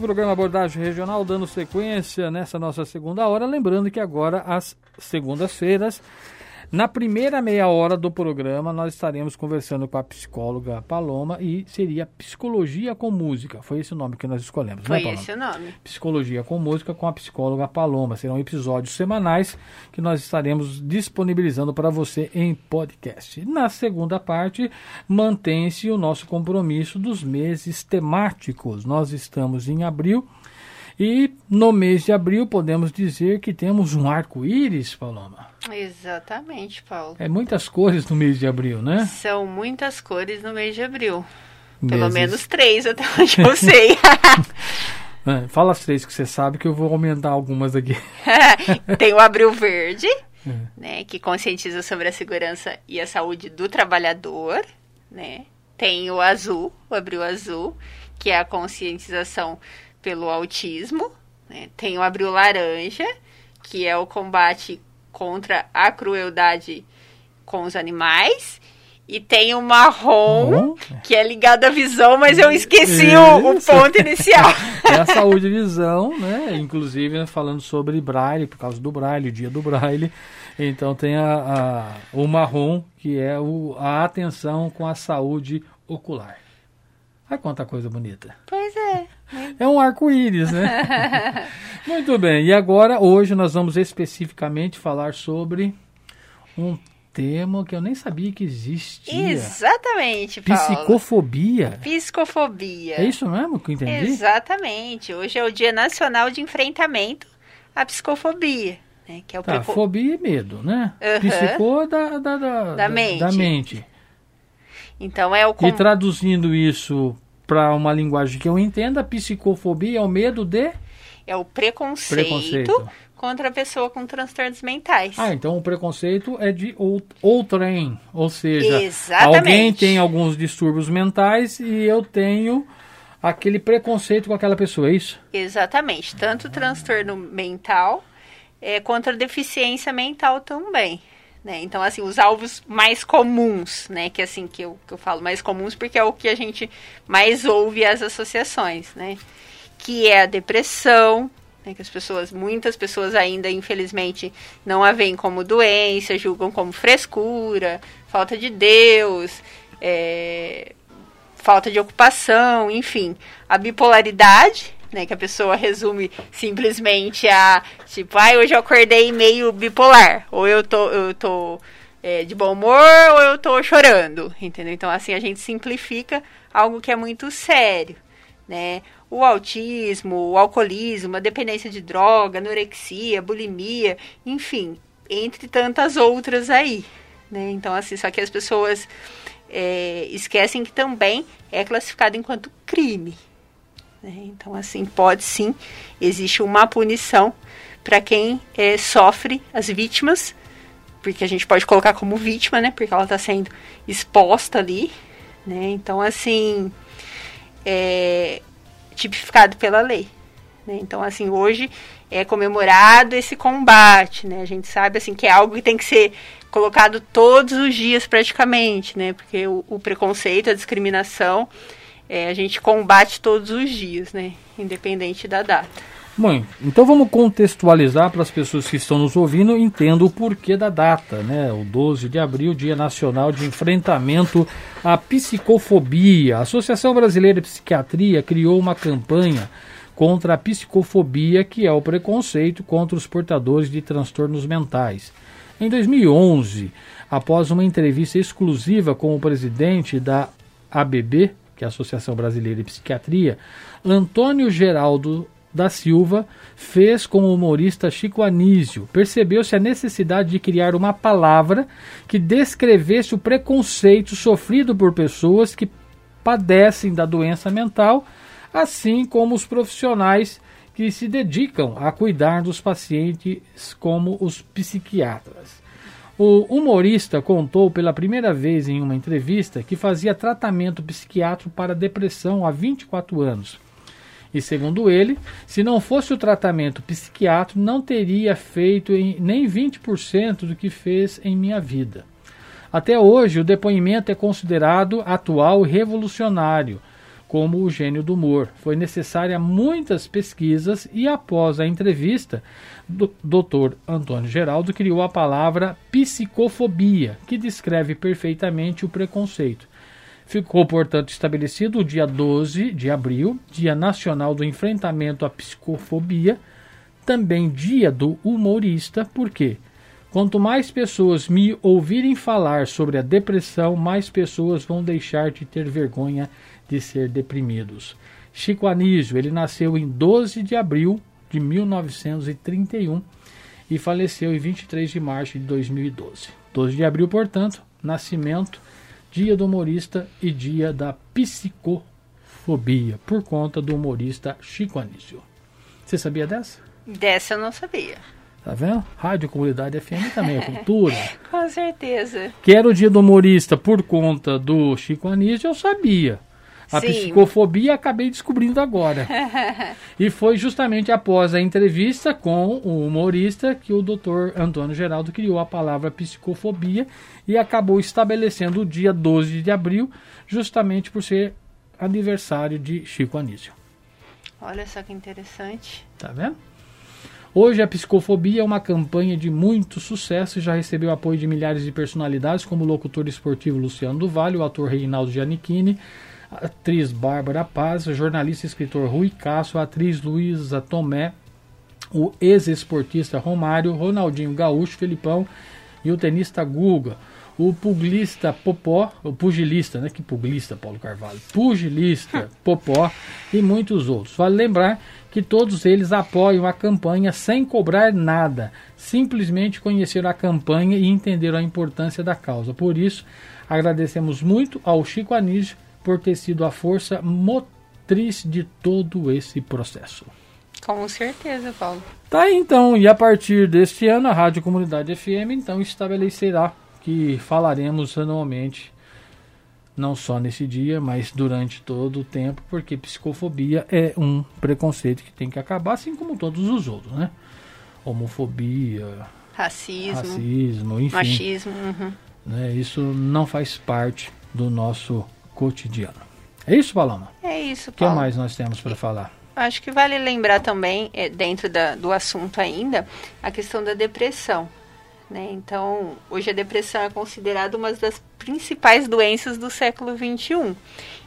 Programa Abordagem Regional dando sequência nessa nossa segunda hora. Lembrando que agora, às segundas-feiras, na primeira meia hora do programa, nós estaremos conversando com a psicóloga Paloma e seria Psicologia com Música. Foi esse o nome que nós escolhemos, Foi né, Paloma? esse o nome. Psicologia com Música com a psicóloga Paloma. Serão episódios semanais que nós estaremos disponibilizando para você em podcast. Na segunda parte, mantém-se o nosso compromisso dos meses temáticos. Nós estamos em abril e no mês de abril podemos dizer que temos um arco-íris, Paloma. Exatamente, Paulo. É muitas cores no mês de abril, né? São muitas cores no mês de abril. Pelo Meses- menos três, até onde eu sei. É, fala as três que você sabe que eu vou aumentar algumas aqui. Tem o Abril Verde, É. né, que conscientiza sobre a segurança e a saúde do trabalhador, né? Tem o Azul, o Abril Azul, que é a conscientização pelo autismo, né? Tem o Abril Laranja, que é o combate contra a crueldade com os animais. E tem o marrom, que é ligado à visão, mas eu esqueci o, o ponto inicial. É a saúde e visão, né? Inclusive falando sobre braille, por causa do braille, o dia do braille. Então tem a, a- o marrom, que é o, a atenção com a saúde ocular. Olha quanta coisa bonita. pois é. É um arco-íris, né? Muito bem. E agora, hoje, nós vamos especificamente falar sobre um tema que eu nem sabia que existia. Exatamente, Paulo. Psicofobia. Psicofobia. É isso mesmo que eu entendi? Exatamente. Hoje é o Dia Nacional de Enfrentamento à Psicofobia, né? Que é o Tá, preco- fobia e medo, né? Psicô da, da, da, Da mente. da mente. Então é o E com... traduzindo isso para uma linguagem que eu entenda, psicofobia é o medo de é o preconceito, preconceito. contra a pessoa com transtornos mentais. Ah, então o preconceito é de ou- outrem, ou seja, Exatamente. alguém tem alguns distúrbios mentais e eu tenho aquele preconceito com aquela pessoa, é isso? Exatamente. Tanto transtorno mental é, contra deficiência mental também. Né? Então, assim, os alvos mais comuns, né? Que assim que eu, que eu falo mais comuns porque é o que a gente mais ouve as associações, né? Que é a depressão, né? Que as pessoas, muitas pessoas ainda, infelizmente, não a veem como doença, julgam como frescura, falta de Deus, é, falta de ocupação, enfim. A bipolaridade, né, que a pessoa resume simplesmente a, tipo, ai, hoje eu acordei meio bipolar, ou eu tô, eu tô é, de bom humor, ou eu tô chorando, entendeu? Então, assim, a gente simplifica algo que é muito sério, né? O autismo, o alcoolismo, a dependência de droga, anorexia, bulimia, enfim, entre tantas outras aí, né? Então, assim, só que as pessoas é, esquecem que também é classificado enquanto crime. Né? Então, assim, pode sim, existe uma punição para quem é, sofre, as vítimas, porque a gente pode colocar como vítima, né? Porque ela está sendo exposta ali, né? Então, assim, é tipificado pela lei. né? Então, assim, hoje é comemorado esse combate, né? A gente sabe, assim, que é algo que tem que ser colocado todos os dias praticamente, né? Porque o, o preconceito, a discriminação, é, a gente combate todos os dias, né? Independente da data. Bom, então vamos contextualizar para as pessoas que estão nos ouvindo entendam o porquê da data, né? O 12 de abril, Dia Nacional de Enfrentamento à Psicofobia. A Associação Brasileira de Psiquiatria criou uma campanha contra a psicofobia, que é o preconceito contra os portadores de transtornos mentais. Em 2011, após uma entrevista exclusiva com o presidente da ABB, que é a Associação Brasileira de Psiquiatria, Antônio Geraldo da Silva fez com o humorista Chico Anísio. Percebeu-se a necessidade de criar uma palavra que descrevesse o preconceito sofrido por pessoas que padecem da doença mental, assim como os profissionais que se dedicam a cuidar dos pacientes, como os psiquiatras. O humorista contou pela primeira vez em uma entrevista que fazia tratamento psiquiátrico para depressão há 24 anos. E segundo ele, se não fosse o tratamento psiquiátrico, não teria feito em nem 20% do que fez em minha vida. Até hoje, o depoimento é considerado atual e revolucionário, como o gênio do humor. Foi necessária muitas pesquisas e após a entrevista, o Dr. Antônio Geraldo criou a palavra psicofobia, que descreve perfeitamente o preconceito. Ficou, portanto, estabelecido o dia 12 de abril, Dia Nacional do Enfrentamento à Psicofobia, também Dia do Humorista, por quê? Quanto mais pessoas me ouvirem falar sobre a depressão, mais pessoas vão deixar de ter vergonha de ser deprimidos. Chico Anísio, ele nasceu em 12 de abril de 1931 e faleceu em 23 de março de 2012. 12 de abril, portanto, nascimento, dia do humorista e dia da psicofobia, por conta do humorista Chico Anísio. Você sabia dessa? Dessa eu não sabia. Tá vendo? Rádio Comunidade FM também é cultura. Com certeza. Que era o dia do humorista por conta do Chico Anísio, eu sabia. A Sim. psicofobia acabei descobrindo agora. e foi justamente após a entrevista com o humorista que o Dr. Antônio Geraldo criou a palavra psicofobia e acabou estabelecendo o dia 12 de abril, justamente por ser aniversário de Chico Anísio. Olha só que interessante. Tá vendo? Hoje, a Psicofobia é uma campanha de muito sucesso e já recebeu apoio de milhares de personalidades, como o locutor esportivo Luciano do Vale, o ator Reinaldo Giannichini, a atriz Bárbara Paz, o jornalista e escritor Rui Cássio, a atriz Luísa Tomé, o ex-esportista Romário, Ronaldinho Gaúcho, Felipão e o tenista Guga o pugilista Popó, o pugilista, né? Que pugilista, Paulo Carvalho, pugilista Popó e muitos outros. Vale lembrar que todos eles apoiam a campanha sem cobrar nada, simplesmente conheceram a campanha e entenderam a importância da causa. Por isso, agradecemos muito ao Chico Anísio por ter sido a força motriz de todo esse processo. Com certeza, Paulo. Tá então, e a partir deste ano a Rádio Comunidade FM então estabelecerá que falaremos anualmente, não só nesse dia, mas durante todo o tempo, porque psicofobia é um preconceito que tem que acabar, assim como todos os outros, né? Homofobia, racismo, racismo enfim, machismo. Uhum. Né? Isso não faz parte do nosso cotidiano. É isso, Paloma? É isso, Paulo. O que mais nós temos para falar? Acho que vale lembrar também, é, dentro da, do assunto ainda, a questão da depressão. Né? Então, hoje a depressão é considerada uma das principais doenças do século XXI.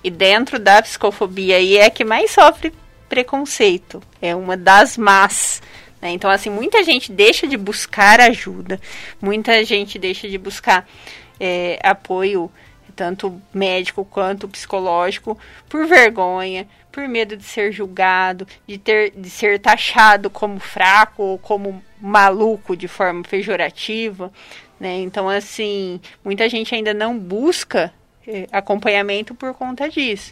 E dentro da psicofobia aí é a que mais sofre preconceito. É uma das más. Né? Então, assim, muita gente deixa de buscar ajuda, muita gente deixa de buscar é, apoio, tanto médico quanto psicológico, por vergonha, por medo de ser julgado, de, ter, de ser taxado como fraco ou como maluco de forma pejorativa, né? Então, assim, muita gente ainda não busca eh, acompanhamento por conta disso.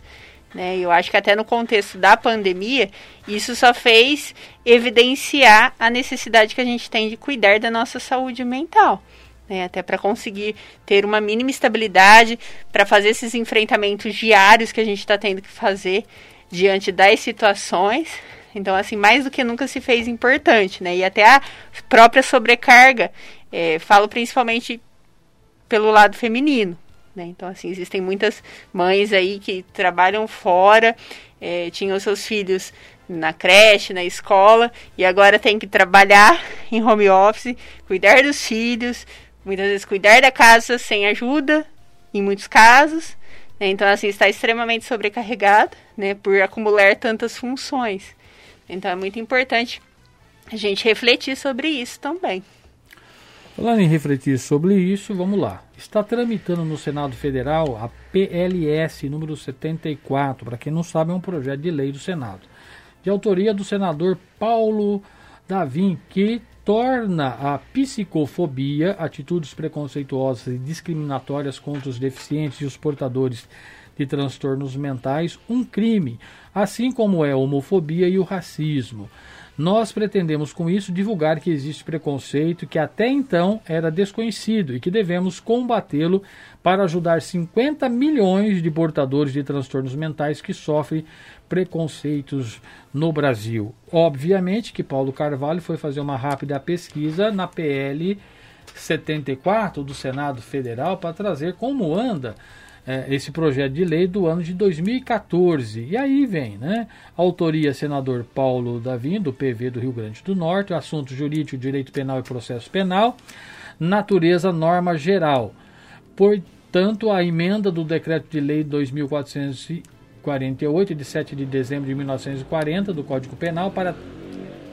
Né? Eu acho que até no contexto da pandemia, isso só fez evidenciar a necessidade que a gente tem de cuidar da nossa saúde mental. Né? Até para conseguir ter uma mínima estabilidade, para fazer esses enfrentamentos diários que a gente está tendo que fazer diante das situações. Então, assim, mais do que nunca se fez importante, né? E até a própria sobrecarga, é, falo principalmente pelo lado feminino, né? Então, assim, existem muitas mães aí que trabalham fora, é, tinham seus filhos na creche, na escola, e agora tem que trabalhar em home office, cuidar dos filhos, muitas vezes cuidar da casa sem ajuda, em muitos casos, né? Então, assim, está extremamente sobrecarregada, né, por acumular tantas funções. Então, é muito importante a gente refletir sobre isso também. Falando em refletir sobre isso, vamos lá. Está tramitando no Senado Federal a PLS número 74, para quem não sabe, é um projeto de lei do Senado, de autoria do senador Paulo Davim, que torna a psicofobia, atitudes preconceituosas e discriminatórias contra os deficientes e os portadores de transtornos mentais, um crime, assim como é a homofobia e o racismo. Nós pretendemos com isso divulgar que existe preconceito que até então era desconhecido e que devemos combatê-lo para ajudar 50 milhões de portadores de transtornos mentais que sofrem preconceitos no Brasil. Obviamente que Paulo Carvalho foi fazer uma rápida pesquisa na PL 74 do Senado Federal para trazer como anda é, esse projeto de lei do ano de 2014. E aí vem, né? Autoria senador Paulo Davim, do PV do Rio Grande do Norte, assunto jurídico, direito penal e processo penal, natureza, norma geral. Portanto, a emenda do decreto de lei 2448, de 7 de dezembro de 1940, do Código Penal, para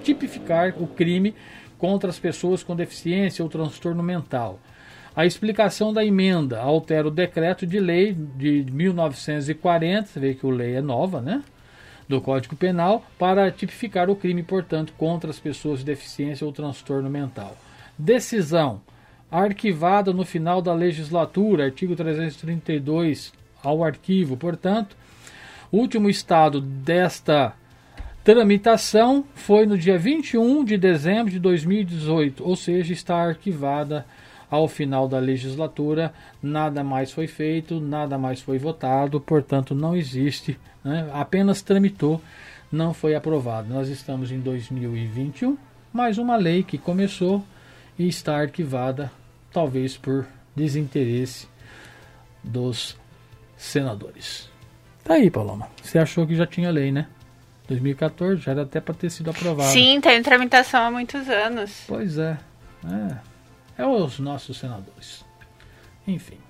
tipificar o crime contra as pessoas com deficiência ou transtorno mental. A explicação da emenda altera o decreto de lei de 1940, você vê que o lei é nova, né? Do Código Penal, para tipificar o crime, portanto, contra as pessoas de deficiência ou transtorno mental. Decisão arquivada no final da legislatura, artigo 332 ao arquivo, portanto, último estado desta tramitação foi no dia 21 de dezembro de 2018, ou seja, está arquivada ao final da legislatura, nada mais foi feito, nada mais foi votado, portanto, não existe, né? apenas tramitou, não foi aprovado. Nós estamos em 2021, mais uma lei que começou e está arquivada, talvez por desinteresse dos senadores. Tá aí, Paloma. Você achou que já tinha lei, né? 2014 já era até para ter sido aprovado. Sim, tem tramitação há muitos anos. Pois é. É é os nossos senadores. Enfim.